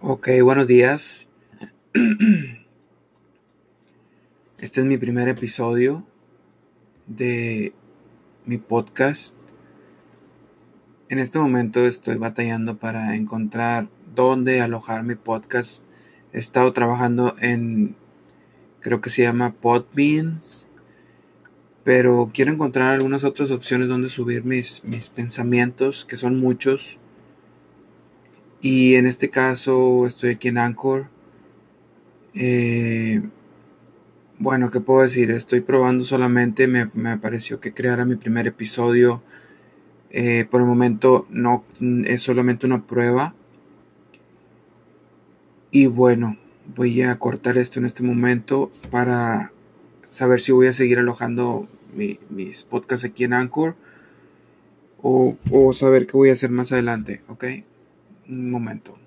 Ok, buenos días. Este es mi primer episodio de mi podcast. En este momento estoy batallando para encontrar dónde alojar mi podcast. He estado trabajando en, creo que se llama Podbeans, pero quiero encontrar algunas otras opciones donde subir mis, mis pensamientos, que son muchos. Y en este caso estoy aquí en Anchor. Eh, bueno, ¿qué puedo decir? Estoy probando solamente, me, me pareció que creara mi primer episodio. Eh, por el momento no es solamente una prueba. Y bueno, voy a cortar esto en este momento para saber si voy a seguir alojando mis podcasts aquí en Anchor o, o saber qué voy a hacer más adelante, ¿ok? Un momento.